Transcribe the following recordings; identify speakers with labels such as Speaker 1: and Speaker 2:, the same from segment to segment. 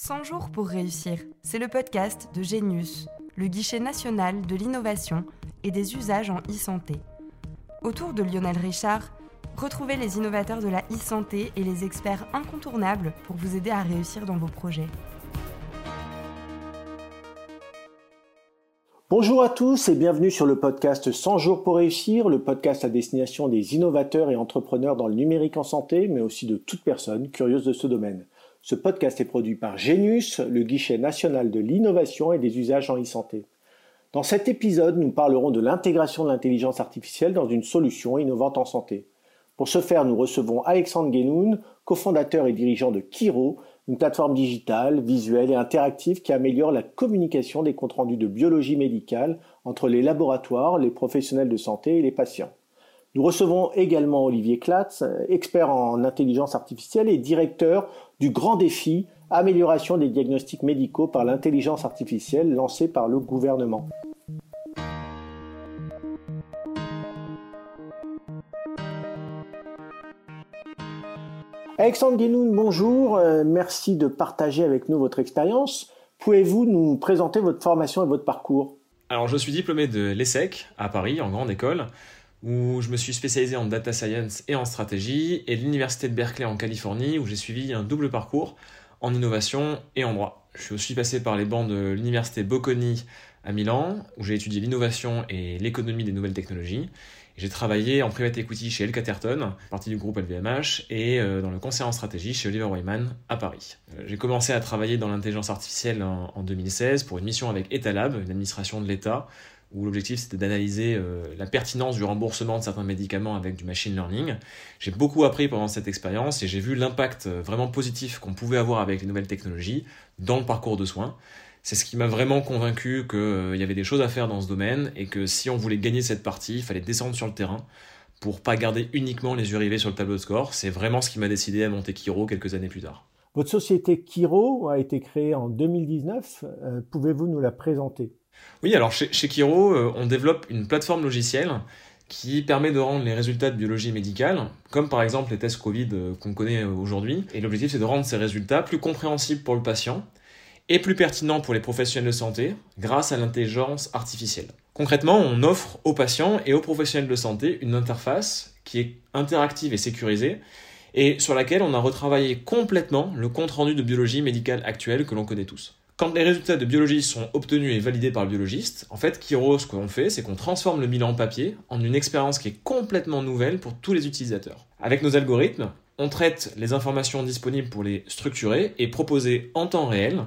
Speaker 1: 100 jours pour réussir, c'est le podcast de Genius, le guichet national de l'innovation et des usages en e-santé. Autour de Lionel Richard, retrouvez les innovateurs de la e-santé et les experts incontournables pour vous aider à réussir dans vos projets.
Speaker 2: Bonjour à tous et bienvenue sur le podcast 100 jours pour réussir, le podcast à destination des innovateurs et entrepreneurs dans le numérique en santé, mais aussi de toute personne curieuse de ce domaine. Ce podcast est produit par Genius, le guichet national de l'innovation et des usages en e-santé. Dans cet épisode, nous parlerons de l'intégration de l'intelligence artificielle dans une solution innovante en santé. Pour ce faire, nous recevons Alexandre Guénoun, cofondateur et dirigeant de Kiro, une plateforme digitale, visuelle et interactive qui améliore la communication des comptes rendus de biologie médicale entre les laboratoires, les professionnels de santé et les patients. Nous recevons également Olivier Klatz, expert en intelligence artificielle et directeur du grand défi amélioration des diagnostics médicaux par l'intelligence artificielle lancé par le gouvernement. Alexandre Guénoun, bonjour. Euh, merci de partager avec nous votre expérience. Pouvez-vous nous présenter votre formation et votre parcours?
Speaker 3: Alors, je suis diplômé de l'ESSEC à Paris, en grande école, où je me suis spécialisé en data science et en stratégie, et l'Université de Berkeley en Californie, où j'ai suivi un double parcours en innovation et en droit. Je suis aussi passé par les bancs de l'Université Bocconi à Milan, où j'ai étudié l'innovation et l'économie des nouvelles technologies. J'ai travaillé en private equity chez El Caterton, partie du groupe LVMH, et euh, dans le conseil en stratégie chez Oliver Wyman à Paris. Euh, j'ai commencé à travailler dans l'intelligence artificielle en, 2016 pour une mission avec Etalab, une administration de l'État, où l'objectif c'était d'analyser euh, la pertinence du remboursement de certains médicaments avec du machine learning. J'ai beaucoup appris pendant cette expérience et j'ai vu l'impact vraiment positif qu'on pouvait avoir avec les nouvelles technologies dans le parcours de soins c'est ce qui m'a vraiment convaincu qu'il euh, y avait des choses à faire dans ce domaine et que si on voulait gagner cette partie, il fallait descendre sur le terrain pour pas garder uniquement les yeux rivés sur le tableau de score. C'est vraiment ce qui m'a décidé à monter Kiro quelques années plus tard.
Speaker 2: Votre société Kiro a été créée en 2019. Euh, pouvez-vous nous la présenter?
Speaker 3: Oui, alors chez, Kiro, euh, on développe une plateforme logicielle qui permet de rendre les résultats de biologie médicale, comme par exemple les tests Covid qu'on connaît aujourd'hui. Et l'objectif, c'est de rendre ces résultats plus compréhensibles pour le patient et plus pertinent pour les professionnels de santé grâce à l'intelligence artificielle. Concrètement, on offre aux patients et aux professionnels de santé une interface qui est interactive et sécurisée et sur laquelle on a retravaillé complètement le compte-rendu de biologie médicale actuel que l'on connaît tous. Quand les résultats de biologie sont obtenus et validés par le biologiste, en fait, Kiro, ce qu'on fait, c'est qu'on transforme le bilan en papier en une expérience qui est complètement nouvelle pour tous les utilisateurs. Avec nos algorithmes, on traite les informations disponibles pour les structurer et proposer en temps réel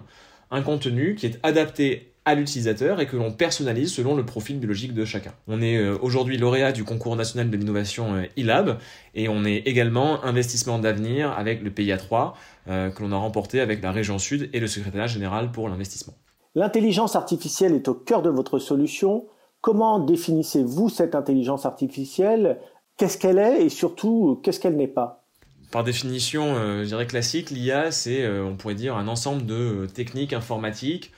Speaker 3: un contenu qui est adapté à l'utilisateur et que l'on personnalise selon le profil biologique de chacun. On est euh, aujourd'hui lauréat du concours national de l'innovation euh, e-lab et on est également investissement d'avenir avec le PIA3 euh, que l'on a remporté avec la région Sud et le secrétariat général pour l'investissement.
Speaker 2: L'intelligence artificielle est au cœur de votre solution. Comment définissez-vous cette intelligence artificielle? Qu'est-ce qu'elle est et surtout qu'est-ce qu'elle n'est pas?
Speaker 3: Par définition, euh, je dirais classique, l'IA, c'est, euh, on pourrait dire, un ensemble de techniques informatiques,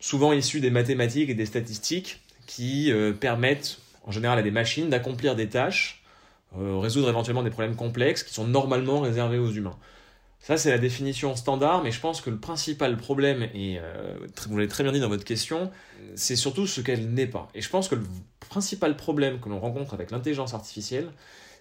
Speaker 3: souvent issues des mathématiques et des statistiques, qui permettent, en général, à des machines d'accomplir des tâches, résoudre éventuellement des problèmes complexes qui sont normalement réservés aux humains. Ça, c'est la définition standard, mais je pense que le principal problème, et vous l'avez très bien dit dans votre question, c'est surtout ce qu'elle n'est pas. Et je pense que le principal problème que l'on rencontre avec l'intelligence artificielle,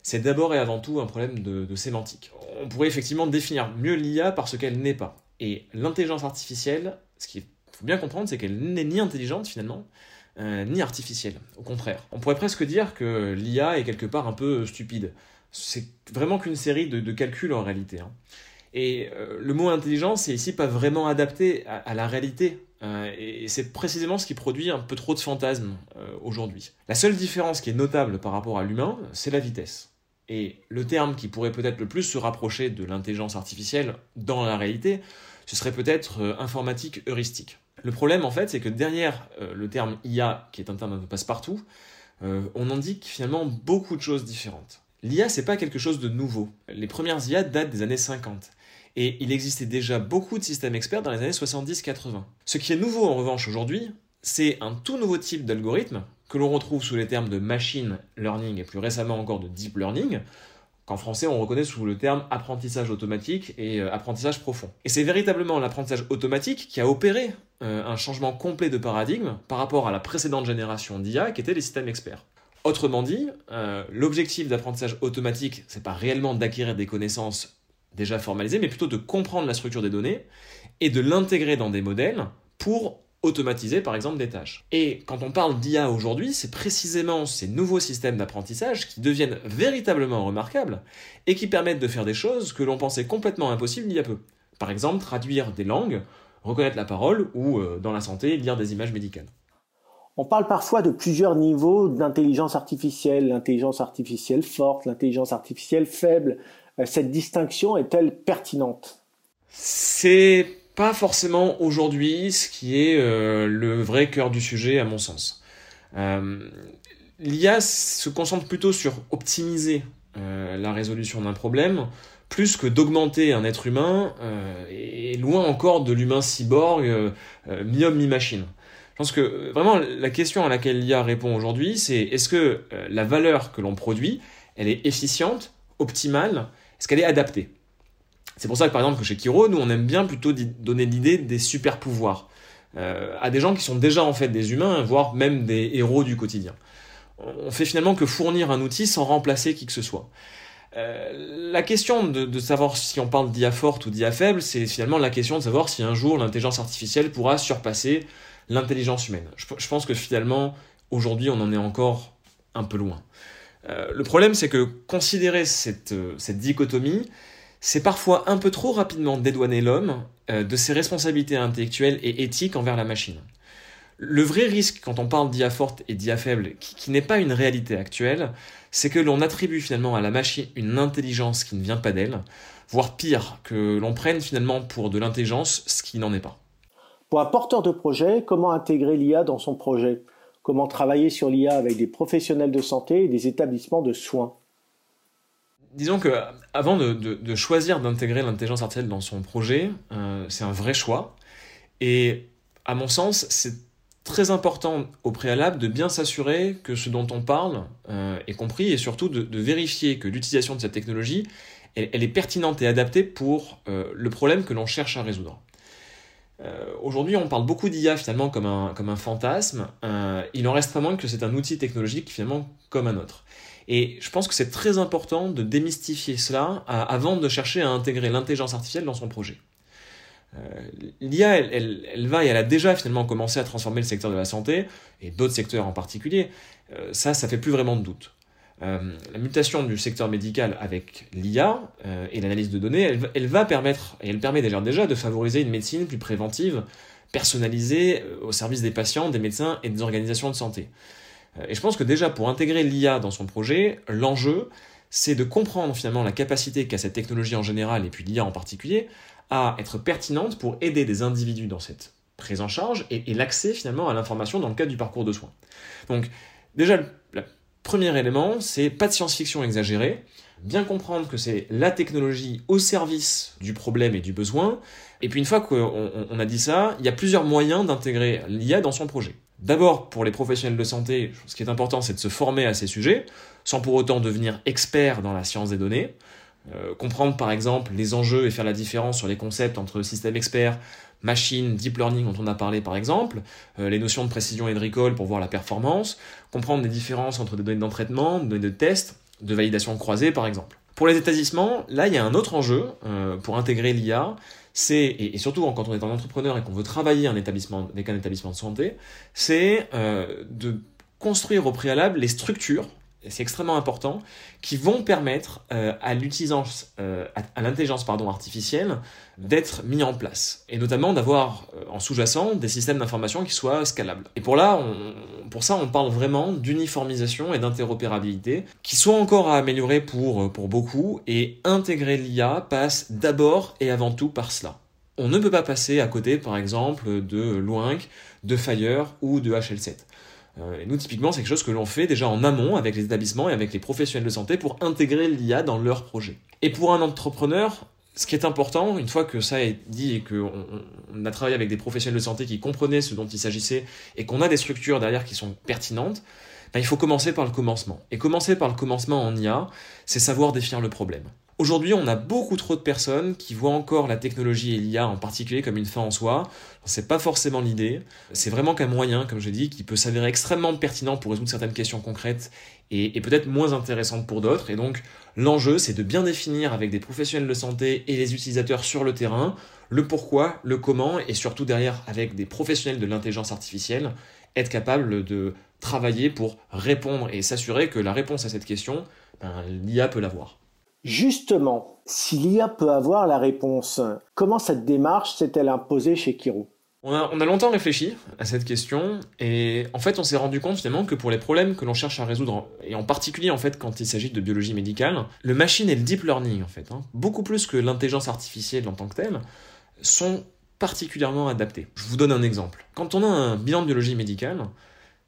Speaker 3: c'est d'abord et avant tout un problème de, sémantique. On pourrait effectivement définir mieux l'IA par ce qu'elle n'est pas. Et l'intelligence artificielle, ce qu'il faut bien comprendre, c'est qu'elle n'est ni intelligente finalement, euh, ni artificielle. Au contraire. On pourrait presque dire que l'IA est quelque part un peu stupide. C'est vraiment qu'une série de, calculs en réalité. Hein. Et euh, le mot intelligence c'est ici pas vraiment adapté à, la réalité. Euh, et c'est précisément ce qui produit un peu trop de fantasmes aujourd'hui. La seule différence qui est notable par rapport à l'humain, c'est la vitesse. Et le terme qui pourrait peut-être le plus se rapprocher de l'intelligence artificielle dans la réalité, ce serait peut-être informatique heuristique. Le problème en fait, c'est que derrière euh, le terme IA, qui est un terme un passe-partout, euh, on indique finalement beaucoup de choses différentes. L'IA, c'est pas quelque chose de nouveau. Les premières IA datent des années 50. Et il existait déjà beaucoup de systèmes experts dans les années 70-80. Ce qui est nouveau en revanche aujourd'hui, c'est un tout nouveau type d'algorithme que l'on retrouve sous les termes de machine learning et plus récemment encore de deep learning, qu'en français on reconnaît sous le terme apprentissage automatique et euh, apprentissage profond. Et c'est véritablement l'apprentissage automatique qui a opéré euh, un changement complet de paradigme par rapport à la précédente génération d'IA qui étaient les systèmes experts. Autrement dit, euh, l'objectif d'apprentissage automatique, c'est pas réellement d'acquérir des connaissances déjà formalisées, mais plutôt de comprendre la structure des données et de l'intégrer dans des modèles pour automatiser par exemple des tâches. Et quand on parle d'IA aujourd'hui, c'est précisément ces nouveaux systèmes d'apprentissage qui deviennent véritablement remarquables et qui permettent de faire des choses que l'on pensait complètement impossibles il y a peu. Par exemple, traduire des langues, reconnaître la parole ou, euh, dans la santé, lire des images médicales.
Speaker 2: On parle parfois de plusieurs niveaux d'intelligence artificielle, l'intelligence artificielle forte, l'intelligence artificielle faible. Euh, cette distinction est-elle pertinente?
Speaker 3: C'est pas forcément aujourd'hui ce qui est euh, le vrai cœur du sujet à mon sens. Euh, L'IA se concentre plutôt sur optimiser euh, la résolution d'un problème plus que d'augmenter un être humain et loin encore de l'humain cyborg mi-homme mi-machine. Je pense que vraiment la question à laquelle l'IA répond aujourd'hui, c'est est-ce que la valeur que l'on produit, elle est efficiente, optimale, est-ce qu'elle est adaptée? C'est pour ça que par exemple chez Kiro, nous on aime bien plutôt donner l'idée des super pouvoirs euh, à des gens qui sont déjà en fait des humains, voire même des héros du quotidien. On fait finalement que fournir un outil sans remplacer qui que ce soit. Euh, la question de, savoir si on parle d'IA forte ou d'IA faible, c'est finalement la question de savoir si un jour l'intelligence artificielle pourra surpasser l'intelligence humaine. Je, pense que finalement, aujourd'hui, on en est encore un peu loin. Euh, le problème, c'est que considérer cette dichotomie, c'est parfois un peu trop rapidement dédouaner l'homme euh, de ses responsabilités intellectuelles et éthiques envers la machine. Le vrai risque quand on parle d'IA forte et d'IA faible, qui, n'est pas une réalité actuelle, c'est que l'on attribue finalement à la machine une intelligence qui ne vient pas d'elle, voire pire, que l'on prenne finalement pour de l'intelligence ce qui n'en est pas.
Speaker 2: Pour un porteur de projet, comment intégrer l'IA dans son projet? Comment travailler sur l'IA avec des professionnels de santé et des établissements de soins?
Speaker 3: Disons que avant de, choisir d'intégrer l'intelligence artificielle dans son projet, euh, c'est un vrai choix. Et à mon sens, c'est très important au préalable de bien s'assurer que ce dont on parle euh, est compris et surtout de, vérifier que l'utilisation de cette technologie, elle, est pertinente et adaptée pour euh, le problème que l'on cherche à résoudre. Aujourd'hui, on parle beaucoup d'IA finalement comme un, comme un fantasme. il en reste pas moins que c'est un outil technologique finalement comme un autre. Et je pense que c'est très important de démystifier cela avant de chercher à intégrer l'intelligence artificielle dans son projet. Euh, L'IA, elle, va et elle a déjà finalement commencé à transformer le secteur de la santé, et d'autres secteurs en particulier. Euh, ça, ça fait plus vraiment de doute. Euh, la mutation du secteur médical avec l'IA et l'analyse de données, elle, va permettre, et elle permet déjà, déjà de favoriser une médecine plus préventive, personnalisée au service des patients, des médecins et des organisations de santé. Euh, et je pense que déjà pour intégrer l'IA dans son projet, l'enjeu, c'est de comprendre finalement la capacité qu'a cette technologie en général et puis l'IA en particulier à être pertinente pour aider des individus dans cette prise en charge et, l'accès finalement à l'information dans le cadre du parcours de soins. Donc déjà, le premier élément, c'est pas de science-fiction exagérée, bien comprendre que c'est la technologie au service du problème et du besoin, et puis une fois qu'on a dit ça, il y a plusieurs moyens d'intégrer l'IA dans son projet. D'abord, pour les professionnels de santé, ce qui est important, c'est de se former à ces sujets, sans pour autant devenir expert dans la science des données. Euh, comprendre par exemple les enjeux et faire la différence sur les concepts entre système expert, machine, deep learning dont on a parlé par exemple, euh, les notions de précision et de recall pour voir la performance, comprendre les différences entre des données d'entraînement, des données de test, de validation croisée par exemple. Pour les établissements, là il y a un autre enjeu euh, pour intégrer l'IA, c'est, et, surtout quand on est un entrepreneur et qu'on veut travailler un établissement, avec un établissement de santé, c'est euh, de construire au préalable les structures c'est extrêmement important, qui vont permettre euh, euh, à, l'intelligence artificielle d'être mis en place, et notamment d'avoir euh, en sous-jacent des systèmes d'information qui soient scalables. Et pour là, ça, on parle vraiment d'uniformisation et d'interopérabilité, qui sont encore à améliorer pour pour beaucoup, et intégrer l'IA passe d'abord et avant tout par cela. On ne peut pas passer à côté, par exemple, de Loinc, de Fire ou de HL7. Euh, et nous, typiquement, c'est quelque chose que l'on fait déjà en amont avec les établissements et avec les professionnels de santé pour intégrer l'IA dans leur projet. Et pour un entrepreneur, ce qui est important, une fois que ça est dit et qu'on on a travaillé avec des professionnels de santé qui comprenaient ce dont il s'agissait et qu'on a des structures derrière qui sont pertinentes, ben, il faut commencer par le commencement. Et commencer par le commencement en IA, c'est savoir définir le problème. Aujourd'hui, on a beaucoup trop de personnes qui voient encore la technologie et l'IA en particulier comme une fin en soi. C'est pas forcément l'idée. C'est vraiment qu'un moyen, comme je dis, qui peut s'avérer extrêmement pertinent pour résoudre certaines questions concrètes et, et peut-être moins intéressantes pour d'autres. Et donc, l'enjeu, c'est de bien définir avec des professionnels de santé et les utilisateurs sur le terrain le pourquoi, le comment et surtout derrière avec des professionnels de l'intelligence artificielle, être capable de travailler pour répondre et s'assurer que la réponse à cette question, ben, l'IA peut l'avoir.
Speaker 2: Justement, si l'IA peut avoir la réponse, comment cette démarche s'est-elle imposée chez Kiro
Speaker 3: on a, longtemps réfléchi à cette question et en fait on s'est rendu compte finalement que pour les problèmes que l'on cherche à résoudre et en particulier en fait quand il s'agit de biologie médicale, le machine et le deep learning en fait, hein, beaucoup plus que l'intelligence artificielle en tant que telle, sont particulièrement adaptés. Je vous donne un exemple. Quand on a un bilan de biologie médicale,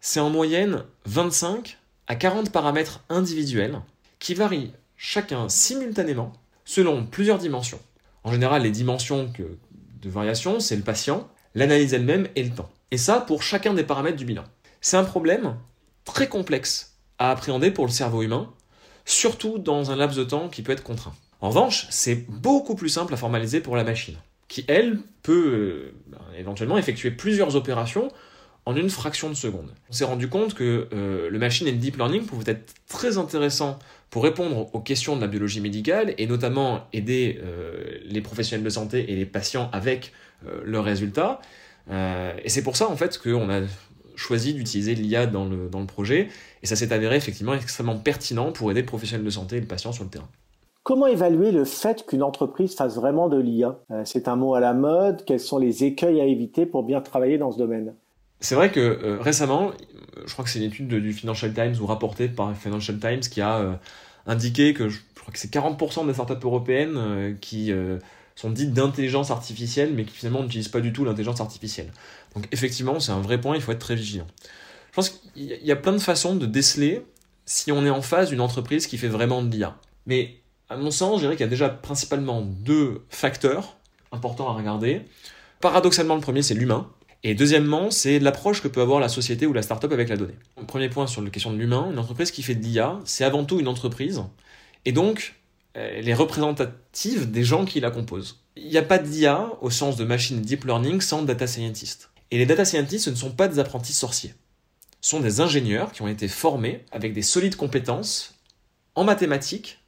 Speaker 3: c'est en moyenne 25 à 40 paramètres individuels qui varient chacun simultanément selon plusieurs dimensions. En général, les dimensions de variation, c'est le patient, l'analyse elle-même et le temps. Et ça pour chacun des paramètres du bilan. C'est un problème très complexe à appréhender pour le cerveau humain, surtout dans un laps de temps qui peut être contraint. En revanche, c'est beaucoup plus simple à formaliser pour la machine, qui elle peut euh, ben, éventuellement effectuer plusieurs opérations en une fraction de seconde. On s'est rendu compte que euh, le machine et le deep learning pouvaient être très intéressants pour répondre aux questions de la biologie médicale et notamment aider euh, les professionnels de santé et les patients avec euh, leurs résultats. et c'est pour ça en fait qu'on a choisi d'utiliser l'IA dans le, dans le projet et ça s'est avéré effectivement extrêmement pertinent pour aider les professionnels de santé et les patients sur le terrain.
Speaker 2: Comment évaluer le fait qu'une entreprise fasse vraiment de l'IA C'est un mot à la mode. Quels sont les écueils à éviter pour bien travailler dans ce domaine?
Speaker 3: C'est vrai que euh, récemment, je crois que c'est une étude du Financial Times ou rapportée par Financial Times qui a euh, indiqué que je, crois que c'est 40% des startups européennes euh, qui sont dites d'intelligence artificielle, mais qui finalement n'utilisent pas du tout l'intelligence artificielle. Donc effectivement, c'est un vrai point, il faut être très vigilant. Je pense qu'il y a plein de façons de déceler si on est en face d'une entreprise qui fait vraiment de l'IA. Mais à mon sens, je dirais qu'il y a déjà principalement deux facteurs importants à regarder. Paradoxalement, le premier, c'est l'humain. Et deuxièmement, c'est l'approche que peut avoir la société ou la startup avec la donnée. Premier point sur la question de l'humain, une entreprise qui fait de l'IA, c'est avant tout une entreprise, et donc elle est représentative des gens qui la composent. Il n'y a pas d'IA au sens de machine deep learning sans data scientist. Et les data scientists, ce ne sont pas des apprentis sorciers. Ce sont des ingénieurs qui ont été formés avec des solides compétences en mathématiques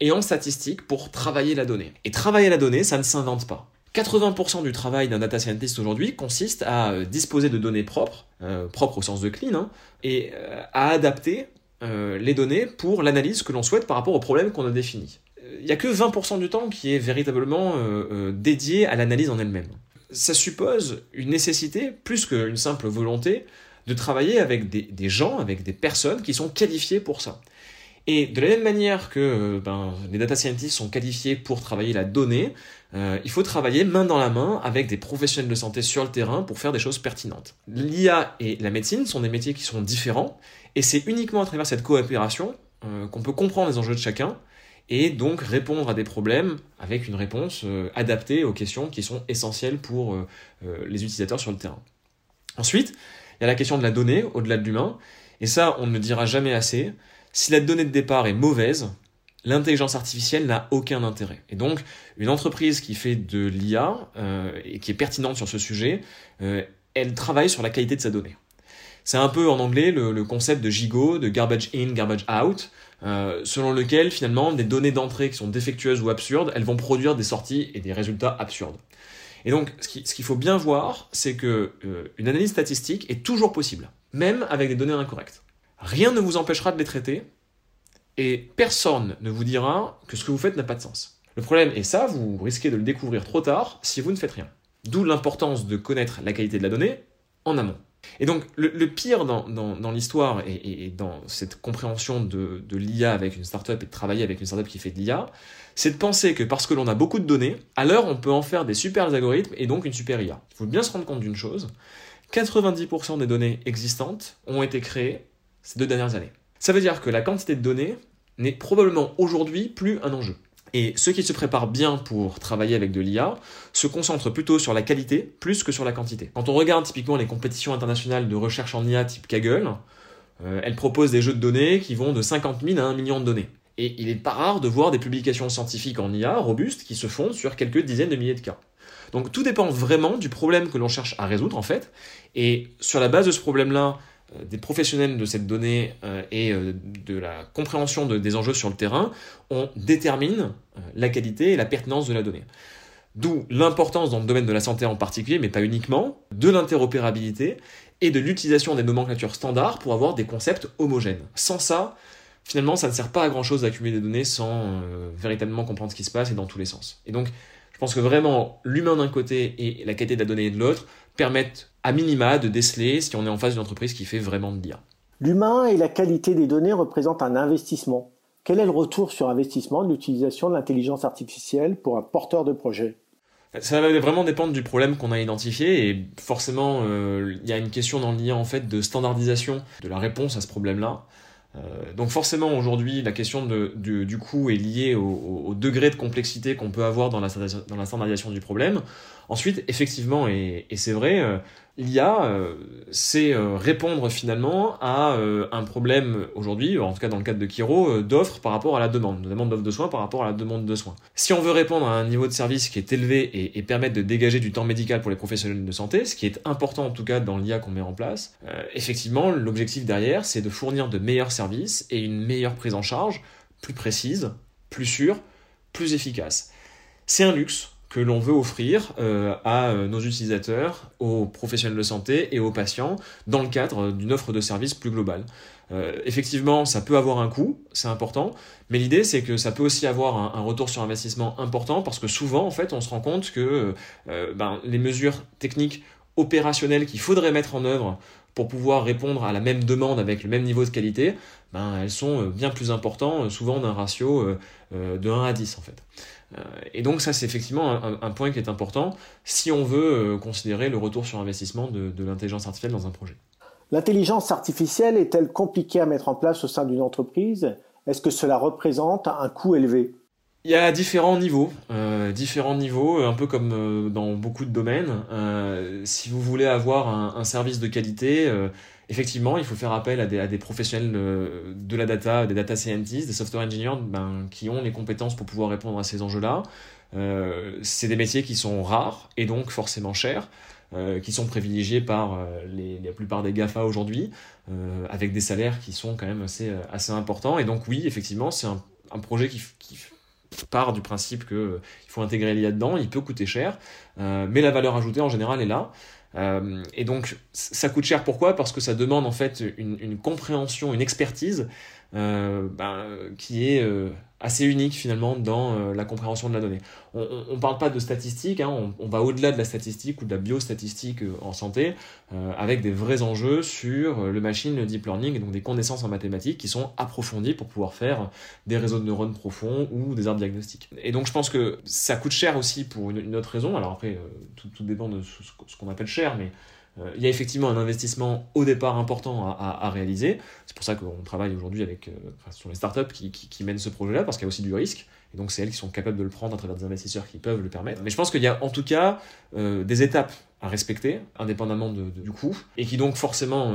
Speaker 3: et en statistiques pour travailler la donnée. Et travailler la donnée, ça ne s'invente pas. 80% du travail d'un data scientist aujourd'hui consiste à euh, disposer de données propres, euh, propres au sens de clean, hein, et euh, à adapter les données pour l'analyse que l'on souhaite par rapport au problème qu'on a défini. Il n'y a que 20% du temps qui est véritablement dédié à l'analyse en elle-même. Ça suppose une nécessité, plus qu'une simple volonté, de travailler avec des gens, avec des personnes qui sont qualifiées pour ça. Et de la même manière que euh, ben, les data scientists sont qualifiés pour travailler la donnée, euh, il faut travailler main dans la main avec des professionnels de santé sur le terrain pour faire des choses pertinentes. L'IA et la médecine sont des métiers qui sont différents, et c'est uniquement à travers cette coopération euh, qu'on peut comprendre les enjeux de chacun et donc répondre à des problèmes avec une réponse adaptée aux questions qui sont essentielles pour les utilisateurs sur le terrain. Ensuite, il y a la question de la donnée au-delà de l'humain, et ça, on ne le dira jamais assez. Si la donnée de départ est mauvaise, l'intelligence artificielle n'a aucun intérêt. Et donc, une entreprise qui fait de l'IA euh, et qui est pertinente sur ce sujet, euh, elle travaille sur la qualité de sa donnée. C'est un peu en anglais le, concept de gigot, de garbage in, garbage out, euh, selon lequel finalement des données d'entrée qui sont défectueuses ou absurdes, elles vont produire des sorties et des résultats absurdes. Et donc, ce qu'il faut bien voir, c'est que une analyse statistique est toujours possible, même avec des données incorrectes. Rien ne vous empêchera de les traiter et personne ne vous dira que ce que vous faites n'a pas de sens. Le problème, et ça, vous risquez de le découvrir trop tard si vous ne faites rien. D'où l'importance de connaître la qualité de la donnée en amont. Et donc, le, pire dans, l'histoire et, dans cette compréhension de, de l'IA avec une startup et de travailler avec une startup qui fait de l'IA, c'est de penser que parce que l'on a beaucoup de données, alors on peut en faire des super algorithmes et donc une super IA. Il faut bien se rendre compte d'une chose 90% des données existantes ont été créées ces deux dernières années. Ça veut dire que la quantité de données n'est probablement aujourd'hui plus un enjeu. Et ceux qui se préparent bien pour travailler avec de l'IA se concentrent plutôt sur la qualité plus que sur la quantité. Quand on regarde typiquement les compétitions internationales de recherche en IA type Kaggle, elle propose des jeux de données qui vont de 50 000 à 1 million de données. Et il n'est pas rare de voir des publications scientifiques en IA robustes qui se fondent sur quelques dizaines de milliers de cas. Donc tout dépend vraiment du problème que l'on cherche à résoudre en fait. Et sur la base de ce problème-là, euh, des professionnels de cette donnée euh, et euh, de la compréhension des enjeux sur le terrain, on détermine la qualité et la pertinence de la donnée. D'où l'importance dans le domaine de la santé en particulier, mais pas uniquement, de l'interopérabilité et de l'utilisation des nomenclatures standards pour avoir des concepts homogènes. Sans ça, finalement, ça ne sert pas à grand chose d'accumuler des données sans véritablement comprendre ce qui se passe et dans tous les sens. Et donc, je pense que vraiment, l'humain d'un côté et la qualité de la donnée de l'autre permettent à minima de déceler si on est en face d'une entreprise qui fait vraiment de l'IA.
Speaker 2: L'humain et la qualité des données représentent un investissement. Quel est le retour sur investissement de l'utilisation de l'intelligence artificielle pour un porteur de projet?
Speaker 3: Ça va vraiment dépendre du problème qu'on a identifié et forcément euh, il y a une question dans l'IA en fait de standardisation de la réponse à ce problème-là. Euh, donc forcément aujourd'hui la question de, du, coût est liée au, degré de complexité qu'on peut avoir dans la, dans la standardisation du problème. Ensuite, effectivement, et, et c'est vrai, euh, l'IA, euh, c'est euh, répondre finalement à un problème aujourd'hui, en tout cas dans le cadre de Kiro, d'offres par rapport à la demande, de demande d'offres de soins par rapport à la demande de soins. Si on veut répondre à un niveau de service qui est élevé et permettre de dégager du temps médical pour les professionnels de santé, ce qui est important en tout cas dans l'IA qu'on met en place, effectivement, l'objectif derrière, c'est de fournir de meilleurs services et une meilleure prise en charge, plus précise, plus sûre, plus efficace. C'est un luxe que l'on veut offrir euh, à euh, nos utilisateurs, aux professionnels de santé et aux patients dans le cadre d'une offre de service plus globale. Euh, effectivement, ça peut avoir un coût, c'est important, mais l'idée c'est que ça peut aussi avoir un, retour sur investissement important parce que souvent, en fait, on se rend compte que ben, les mesures techniques opérationnelles qu'il faudrait mettre en œuvre pour pouvoir répondre à la même demande avec le même niveau de qualité, ben, elles sont bien plus importantes, souvent d'un ratio de 1 à 10 en fait. Euh, et donc ça, c'est effectivement un, point qui est important si on veut euh, considérer le retour sur investissement de, l'intelligence artificielle dans un projet.
Speaker 2: L'intelligence artificielle est-elle compliquée à mettre en place au sein d'une entreprise? Est-ce que cela représente un coût élevé?
Speaker 3: Il y a différents niveaux, euh, différents niveaux, un peu comme dans beaucoup de domaines. si vous voulez avoir un, un service de qualité, effectivement, il faut faire appel à des, professionnels euh, de la data, des data scientists, des software engineers ben, qui ont les compétences pour pouvoir répondre à ces enjeux-là. Euh, c'est des métiers qui sont rares et donc forcément chers. Euh, qui sont privilégiés par la plupart des GAFA aujourd'hui, avec des salaires qui sont quand même assez, assez importants. Et donc oui, effectivement, c'est un, projet qui, qui, part du principe qu'il faut intégrer l'IA dedans, il peut coûter cher, mais la valeur ajoutée en général est là. Euh, et donc, ça coûte cher. Pourquoi? Parce que ça demande en fait une compréhension, une expertise euh, ben, qui est euh, assez unique finalement dans euh, la compréhension de la donnée. On ne parle pas de statistiques, hein, on, va au-delà de la statistique ou de la biostatistique en santé, avec des vrais enjeux sur le machine, le deep learning, donc des connaissances en mathématiques qui sont approfondies pour pouvoir faire des réseaux de neurones profonds ou des arbres diagnostiques. Et donc je pense que ça coûte cher aussi pour une, autre raison. Alors après, tout, dépend de ce, qu'on appelle cher, mais il y a effectivement un investissement au départ important à, réaliser. C'est pour ça qu'on travaille aujourd'hui avec euh, sur les startups qui, qui, mènent ce projet-là, parce qu'il y a aussi du risque. Et donc, c'est elles qui sont capables de le prendre à travers des investisseurs qui peuvent le permettre. Mais je pense qu'il y a en tout cas euh, des étapes à respecter, indépendamment du coût, et qui donc forcément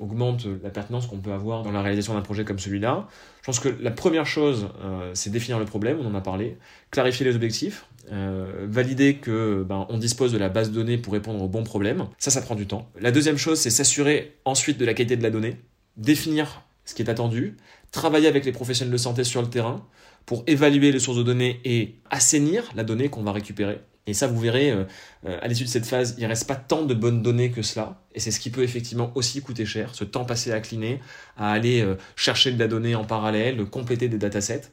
Speaker 3: augmentent la pertinence qu'on peut avoir dans la réalisation d'un projet comme celui-là. Je pense que la première chose, c'est définir le problème, on en a parlé, clarifier les objectifs, euh, valider que ben, on dispose de la base de données pour répondre aux bons problèmes. Ça, ça prend du temps. La deuxième chose, c'est s'assurer ensuite de la qualité de la donnée, définir ce qui est attendu, travailler avec les professionnels de santé sur le terrain pour évaluer les sources de données et assainir la donnée qu'on va récupérer. Et ça, vous verrez, euh, euh, à l'issue de cette phase, il reste pas tant de bonnes données que cela. Et c'est ce qui peut effectivement aussi coûter cher, ce temps passé à cleaner, à aller chercher de la donnée en parallèle, compléter des datasets.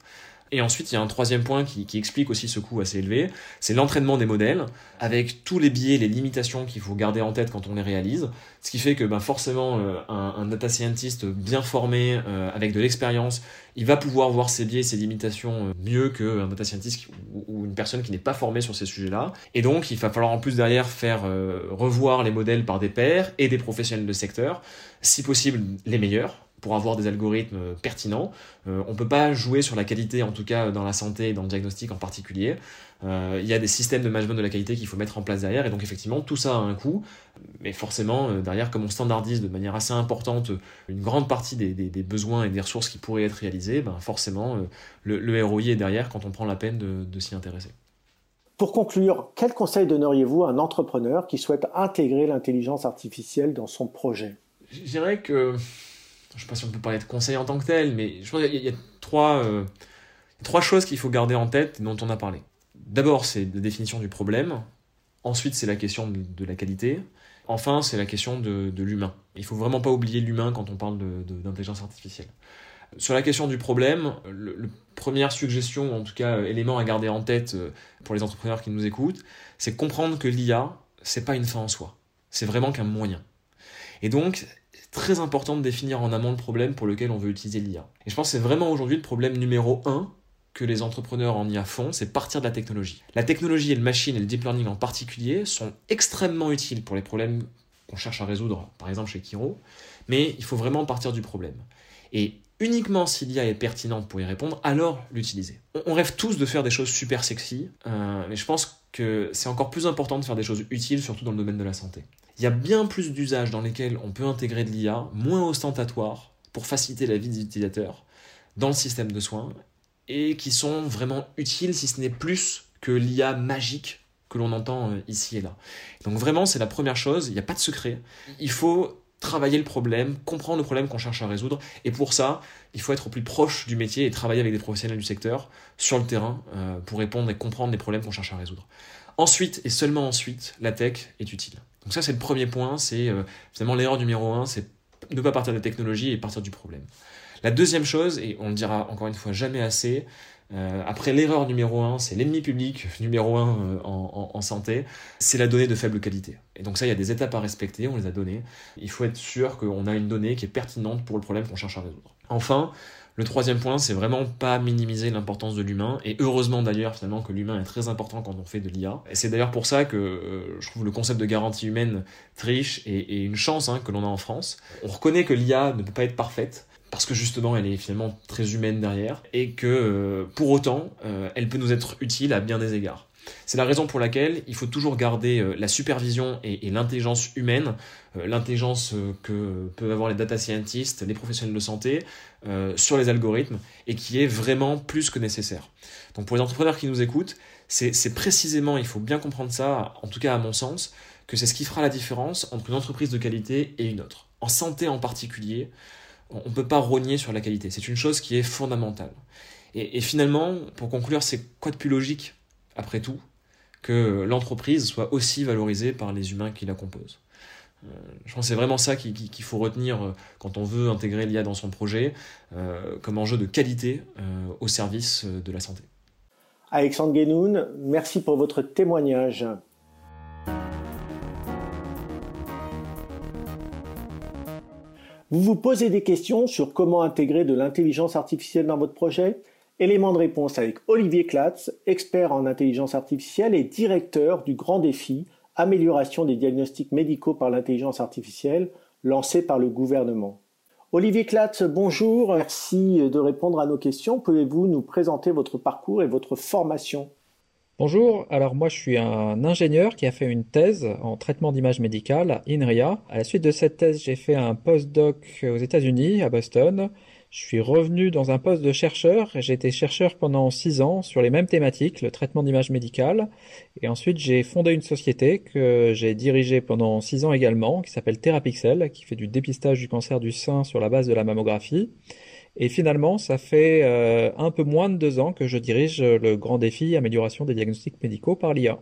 Speaker 3: Et ensuite, il y a un troisième point qui, explique aussi ce coût assez élevé, c'est l'entraînement des modèles, avec tous les biais, les limitations qu'il faut garder en tête quand on les réalise. Ce qui fait que ben, forcément, euh, un, data scientist bien formé, euh, avec de l'expérience, il va pouvoir voir ses biais, ses limitations euh, mieux qu'un data scientist ou, une personne qui n'est pas formée sur ces sujets-là. Et donc, il va falloir en plus derrière faire revoir les modèles par des pairs et des professionnels de secteur, si possible les meilleurs pour avoir des algorithmes euh, pertinents. Euh, on ne peut pas jouer sur la qualité, en tout cas dans la santé et dans le diagnostic en particulier. Euh, il y a des systèmes de management de la qualité qu'il faut mettre en place derrière, et donc effectivement, tout ça a un coût. Mais forcément, derrière, comme on standardise de manière assez importante une grande partie des, besoins et des ressources qui pourraient être réalisées, ben forcément, le, ROI est derrière quand on prend la peine de s'y intéresser.
Speaker 2: Pour conclure, quel conseil donneriez-vous à un entrepreneur qui souhaite intégrer l'intelligence artificielle dans son projet?
Speaker 3: Je dirais que je ne sais pas si on peut parler de conseil en tant que tel, mais je pense qu'il y, a, trois, euh, trois choses qu'il faut garder en tête dont on a parlé. D'abord, c'est la définition du problème. Ensuite, c'est la question de, la qualité. Enfin, c'est la question de, l'humain. Il faut vraiment pas oublier l'humain quand on parle d'intelligence artificielle. Sur la question du problème, la première suggestion, en tout cas élément à garder en tête euh, pour les entrepreneurs qui nous écoutent, c'est comprendre que l'IA, c'est pas une fin en soi. C'est vraiment qu'un moyen. Et donc, très important de définir en amont le problème pour lequel on veut utiliser l'IA. Et je pense que c'est vraiment aujourd'hui le problème numéro un que les entrepreneurs en IA font, c'est partir de la technologie. La technologie et le machine et le deep learning en particulier sont extrêmement utiles pour les problèmes qu'on cherche à résoudre, par exemple chez Kiro, mais il faut vraiment partir du problème. Et uniquement si l'IA est pertinente pour y répondre, alors l'utiliser. On rêve tous de faire des choses super sexy, euh, mais je pense que c'est encore plus important de faire des choses utiles, surtout dans le domaine de la santé. Il y a bien plus d'usages dans lesquels on peut intégrer de l'IA, moins ostentatoire, pour faciliter la vie des utilisateurs dans le système de soins, et qui sont vraiment utiles, si ce n'est plus que l'IA magique que l'on entend euh, ici et là. Donc vraiment, c'est la première chose, il n'y a pas de secret. Il faut travailler le problème, comprendre le problème qu'on cherche à résoudre. Et pour ça, il faut être au plus proche du métier et travailler avec des professionnels du secteur sur le terrain euh, pour répondre et comprendre les problèmes qu'on cherche à résoudre. Ensuite, et seulement ensuite, la tech est utile. Donc ça, c'est le premier point, c'est euh, finalement l'erreur numéro un, c'est ne pas partir de la technologie et partir du problème. La deuxième chose, et on le dira encore une fois jamais assez, euh, après l'erreur numéro un, c'est l'ennemi public numéro un euh, en, santé, c'est la donnée de faible qualité. Et donc ça, il y a des étapes à respecter, on les a données. Il faut être sûr qu'on a une donnée qui est pertinente pour le problème qu'on cherche à résoudre. Enfin, le troisième point, c'est vraiment pas minimiser l'importance de l'humain, et heureusement d'ailleurs finalement que l'humain est très important quand on fait de l'IA. Et c'est d'ailleurs pour ça que euh, je trouve le concept de garantie humaine triche et, une chance hein, que l'on a en France. On reconnaît que l'IA ne peut pas être parfaite, parce que justement elle est finalement très humaine derrière, et que euh, pour autant euh, elle peut nous être utile à bien des égards. C'est la raison pour laquelle il faut toujours garder euh, la supervision et, l'intelligence humaine, euh, l'intelligence euh, que peuvent avoir les data scientists, les professionnels de santé, sur les algorithmes, et qui est vraiment plus que nécessaire. Donc pour les entrepreneurs qui nous écoutent, c'est précisément, il faut bien comprendre ça, en tout cas à mon sens, que c'est ce qui fera la différence entre une entreprise de qualité et une autre. En santé en particulier, on ne peut pas rogner sur la qualité. C'est une chose qui est fondamentale. et finalement, pour conclure, c'est quoi de plus logique après tout, que l'entreprise soit aussi valorisée par les humains qui la composent. Euh, je pense que c'est vraiment ça qu'il faut retenir euh, quand on veut intégrer l'IA dans son projet, euh, comme enjeu de qualité au service de la santé.
Speaker 2: Alexandre Guénoun, merci pour votre témoignage. Vous vous posez des questions sur comment intégrer de l'intelligence artificielle dans votre projet Élément de réponse avec Olivier Klatz, expert en intelligence artificielle et directeur du grand défi Amélioration des diagnostics médicaux par l'intelligence artificielle lancé par le gouvernement. Olivier Klatz, bonjour, merci de répondre à nos questions. Pouvez-vous nous présenter votre parcours et votre formation?
Speaker 4: Bonjour, alors moi je suis un ingénieur qui a fait une thèse en traitement d'image médicale à INRIA. À la suite de cette thèse, j'ai fait un postdoc aux États-Unis, à Boston. Je suis revenu dans un poste de chercheur. J'ai été chercheur pendant six ans sur les mêmes thématiques, le traitement d'images médicales. Et ensuite, j'ai fondé une société que j'ai dirigée pendant six ans également, qui s'appelle Therapixel, qui fait du dépistage du cancer du sein sur la base de la mammographie. Et finalement, ça fait euh, un peu moins de deux ans que je dirige le grand défi amélioration des diagnostics médicaux par l'IA.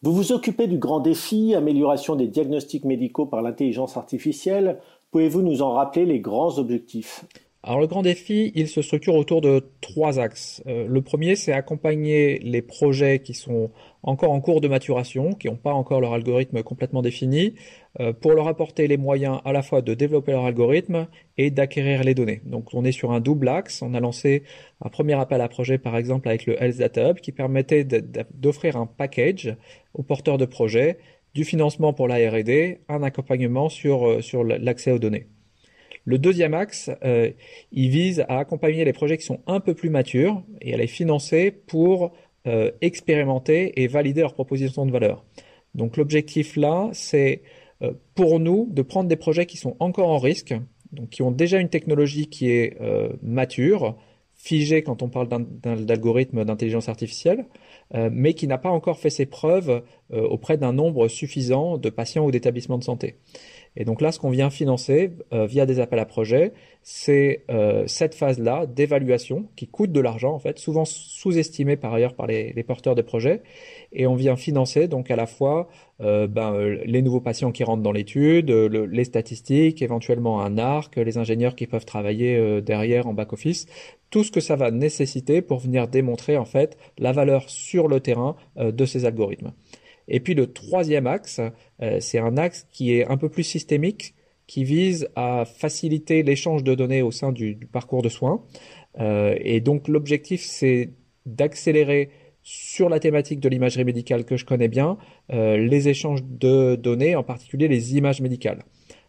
Speaker 2: Vous vous occupez du grand défi amélioration des diagnostics médicaux par l'intelligence artificielle. Pouvez-vous nous en rappeler les grands objectifs?
Speaker 4: Alors le grand défi, il se structure autour de trois axes. Euh, le premier, c'est accompagner les projets qui sont encore en cours de maturation, qui n'ont pas encore leur algorithme complètement défini, euh, pour leur apporter les moyens à la fois de développer leur algorithme et d'acquérir les données. Donc on est sur un double axe. On a lancé un premier appel à projet, par exemple, avec le Health Data Hub, qui permettait d'offrir un package aux porteurs de projets, du financement pour la R&D, un accompagnement sur, euh, sur l'accès aux données. Le deuxième axe, il vise à accompagner les projets qui sont un peu plus matures et à les financer pour expérimenter et valider leurs propositions de valeur. Donc l'objectif là, c'est pour nous de prendre des projets qui sont encore en risque, donc qui ont déjà une technologie qui est mature, figé quand on parle d'algorithme d'intelligence artificielle, euh, mais qui n'a pas encore fait ses preuves euh, auprès d'un nombre suffisant de patients ou d'établissements de santé. Et donc là, ce qu'on vient financer euh, via des appels à projets, c'est cette phase-là d'évaluation qui coûte de l'argent en fait, souvent sous-estimée par ailleurs par les, les, porteurs de projets. Et on vient financer donc à la fois euh, ben, les nouveaux patients qui rentrent dans l'étude, les statistiques, éventuellement un arc, les ingénieurs qui peuvent travailler derrière en back-office, tout ce que ça va nécessiter pour venir démontrer en fait la valeur sur le terrain de ces algorithmes. Et puis le troisième axe, euh, c'est un axe qui est un peu plus systémique, qui vise à faciliter l'échange de données au sein du, parcours de soins. Euh, et donc l'objectif, c'est d'accélérer sur la thématique de l'imagerie médicale que je connais bien, euh, les échanges de données, en particulier les images médicales.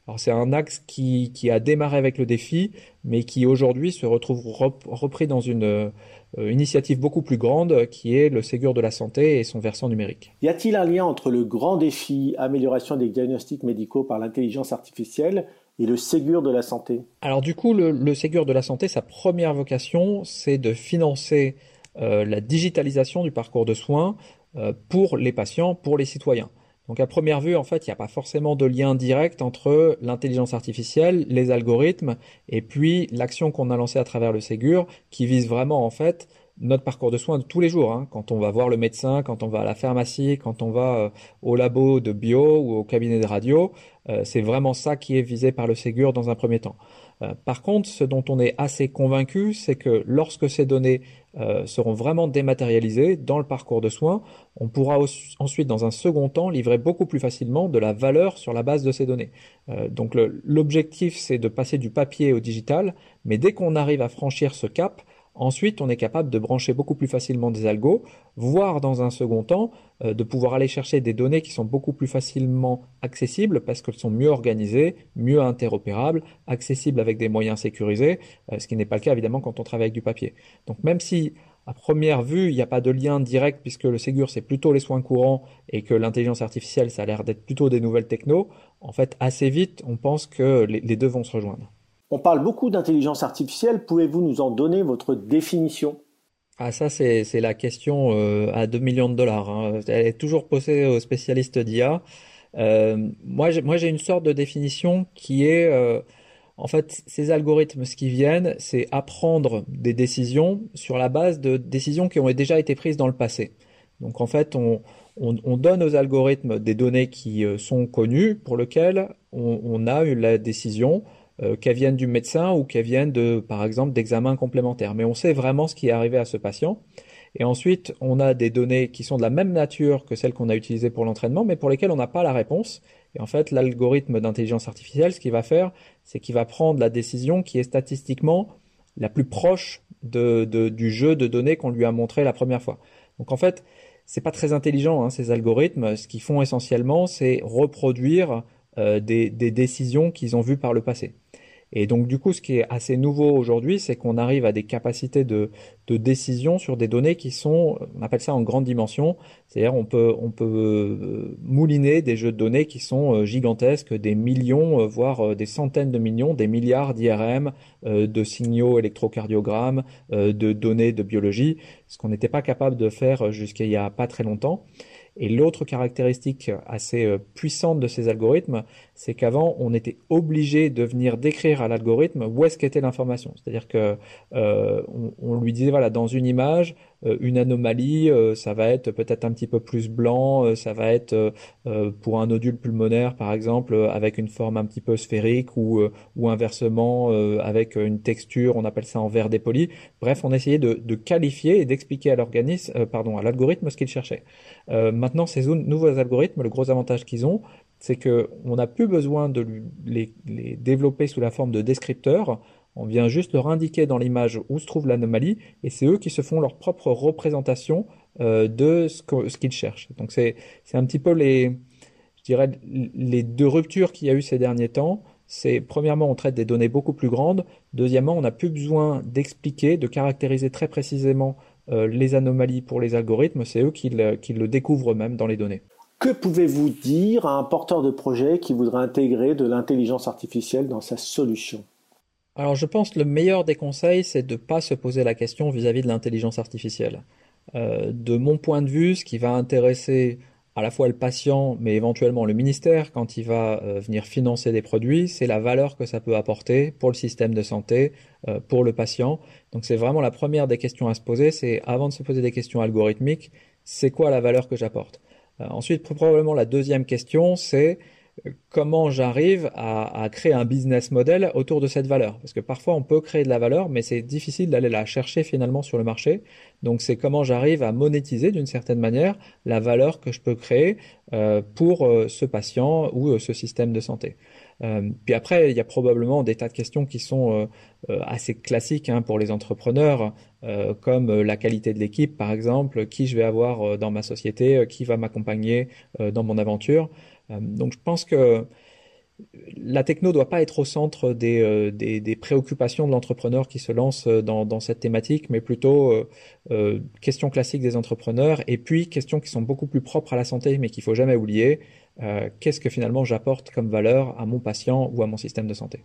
Speaker 4: Alors c'est un axe qui, qui, a démarré avec le défi, mais qui aujourd'hui se retrouve repris dans une euh, initiative beaucoup plus grande qui est le Ségur de la santé et son versant numérique.
Speaker 2: Y a-t-il un lien entre le grand défi amélioration des diagnostics médicaux par l'intelligence artificielle et le Ségur de la santé?
Speaker 4: Alors du coup, le, Ségur de la santé, sa première vocation, c'est de financer la digitalisation du parcours de soins euh, pour les patients, pour les citoyens. Donc à première vue, en fait, il n'y a pas forcément de lien direct entre l'intelligence artificielle, les algorithmes, et puis l'action qu'on a lancée à travers le Ségur, qui vise vraiment en fait notre parcours de soins de tous les jours. Hein. Quand on va voir le médecin, quand on va à la pharmacie, quand on va euh, au labo de bio ou au cabinet de radio, euh, c'est vraiment ça qui est visé par le Ségur dans un premier temps. Euh, par contre, ce dont on est assez convaincu, c'est que lorsque ces données euh, seront vraiment dématérialisées dans le parcours de soins, on pourra ensuite, dans un second temps, livrer beaucoup plus facilement de la valeur sur la base de ces données. Euh, donc l'objectif, c'est de passer du papier au digital, mais dès qu'on arrive à franchir ce cap, Ensuite, on est capable de brancher beaucoup plus facilement des algos, voire dans un second temps, euh, de pouvoir aller chercher des données qui sont beaucoup plus facilement accessibles parce qu'elles sont mieux organisées, mieux interopérables, accessibles avec des moyens sécurisés, euh, ce qui n'est pas le cas évidemment quand on travaille avec du papier. Donc même si à première vue, il n'y a pas de lien direct puisque le Ségur c'est plutôt les soins courants et que l'intelligence artificielle ça a l'air d'être plutôt des nouvelles techno, en fait assez vite on pense que les deux vont se rejoindre.
Speaker 2: On parle beaucoup d'intelligence artificielle. Pouvez-vous nous en donner votre définition?
Speaker 4: Ah ça c'est la question euh, à 2 millions de dollars. Hein. Elle est toujours posée aux spécialistes d'IA. Euh, moi j'ai une sorte de définition qui est euh, en fait ces algorithmes ce qui viennent c'est apprendre des décisions sur la base de décisions qui ont déjà été prises dans le passé. Donc en fait on, on, donne aux algorithmes des données qui sont connues pour lesquelles on a eu la décision euh, qu'elles viennent du médecin ou qu'elles viennent de, par exemple, d'examens complémentaires. Mais on sait vraiment ce qui est arrivé à ce patient. Et ensuite, on a des données qui sont de la même nature que celles qu'on a utilisées pour l'entraînement, mais pour lesquelles on n'a pas la réponse. Et en fait, l'algorithme d'intelligence artificielle, ce qu'il va faire, c'est qu'il va prendre la décision qui est statistiquement la plus proche de, du jeu de données qu'on lui a montré la première fois. Donc en fait, c'est pas très intelligent hein, ces algorithmes. Ce qu'ils font essentiellement, c'est reproduire euh, des, des, décisions qu'ils ont vues par le passé. Et donc du coup, ce qui est assez nouveau aujourd'hui, c'est qu'on arrive à des capacités de, de, décision sur des données qui sont, on appelle ça en grande dimension, c'est-à-dire on peut, on peut euh, mouliner des jeux de données qui sont euh, gigantesques, des millions, euh, voire des centaines de millions, des milliards d'IRM, de signaux électrocardiogrammes, de données de biologie, ce qu'on n'était pas capable de faire jusqu'à il y a pas très longtemps. Et l'autre caractéristique assez euh, puissante de ces algorithmes, c'est qu'avant, on était obligé de venir décrire à l'algorithme où est-ce qu'était l'information. C'est-à-dire que euh, on, lui disait voilà, dans une image, une anomalie, ça va être peut-être un petit peu plus blanc, ça va être pour un nodule pulmonaire par exemple avec une forme un petit peu sphérique ou ou inversement avec une texture, on appelle ça en verre dépoli. Bref, on essayait de, qualifier et d'expliquer à l'organisme, pardon, à l'algorithme ce qu'il cherchait. Maintenant, ces nouveaux algorithmes, le gros avantage qu'ils ont, c'est qu'on n'a plus besoin de les, développer sous la forme de descripteurs. On vient juste leur indiquer dans l'image où se trouve l'anomalie et c'est eux qui se font leur propre représentation euh, de ce qu'ils cherchent. Donc c'est un petit peu les, deux ruptures qu'il y a eu ces derniers temps. c'est premièrement, on traite des données beaucoup plus grandes. Deuxièmement, on n'a plus besoin d'expliquer, de caractériser très précisément euh, les anomalies pour les algorithmes. C'est eux qui le découvrent même dans les données.
Speaker 2: Que pouvez-vous dire à un porteur de projet qui voudrait intégrer de l'intelligence artificielle dans sa solution?
Speaker 4: Alors je pense que le meilleur des conseils, c'est de ne pas se poser la question vis-à-vis de l'intelligence artificielle. Euh, de mon point de vue, ce qui va intéresser à la fois le patient, mais éventuellement le ministère, quand il va euh, venir financer des produits, c'est la valeur que ça peut apporter pour le système de santé, euh, pour le patient. Donc c'est vraiment la première des questions à se poser, c'est avant de se poser des questions algorithmiques, c'est quoi la valeur que j'apporte? Ensuite, probablement la deuxième question, c'est comment j'arrive à, créer un business model autour de cette valeur. Parce que parfois on peut créer de la valeur, mais c'est difficile d'aller la chercher finalement sur le marché. Donc c'est comment j'arrive à monétiser d'une certaine manière la valeur que je peux créer euh, pour euh, ce patient ou euh, ce système de santé. Puis après, il y a probablement des tas de questions qui sont assez classiques hein, pour les entrepreneurs, comme la qualité de l'équipe par exemple, qui je vais avoir dans ma société, qui va m'accompagner dans mon aventure. Euh, donc je pense que la techno ne doit pas être au centre des, euh, préoccupations de l'entrepreneur qui se lance euh, dans, cette thématique, mais plutôt euh, questions classiques des entrepreneurs et puis questions qui sont beaucoup plus propres à la santé, mais qu'il faut jamais oublier. Qu'est-ce que finalement j'apporte comme valeur à mon patient ou à mon système de santé?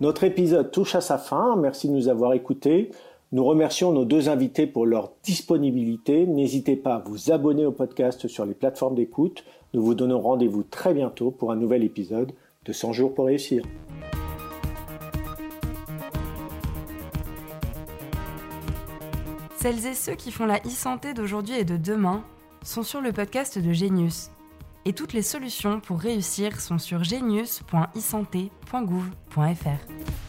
Speaker 2: Notre épisode touche à sa fin. Merci de nous avoir écoutés. Nous remercions nos deux invités pour leur disponibilité. N'hésitez pas à vous abonner au podcast sur les plateformes d'écoute. Nous vous donnons rendez-vous très bientôt pour un nouvel épisode de 100 jours pour réussir.
Speaker 1: Celles et ceux qui font la e-santé d'aujourd'hui et de demain sont sur le podcast de Genius. Et toutes les solutions pour réussir sont sur genius.isanté.gouv.fr.